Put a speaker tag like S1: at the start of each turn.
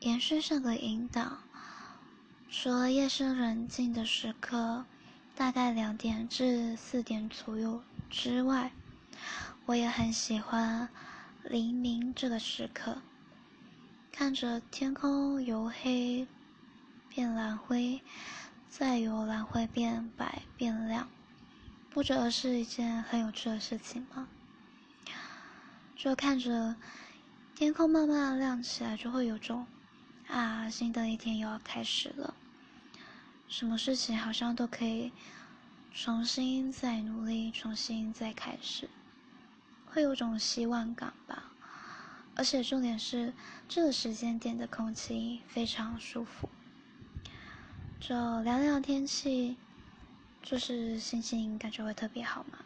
S1: 延续上个引导，除了夜深人静的时刻，大概两点至四点左右之外，我也很喜欢黎明这个时刻，看着天空由黑变蓝灰，再由蓝灰变白变亮，不觉得是一件很有趣的事情吗？就看着天空慢慢亮起来，就会有种。新的一天又要开始了，什么事情好像都可以重新再努力，重新再开始，会有种希望感吧。而且重点是，这个时间点的空气非常舒服，就凉凉天气，就是心情感觉会特别好嘛。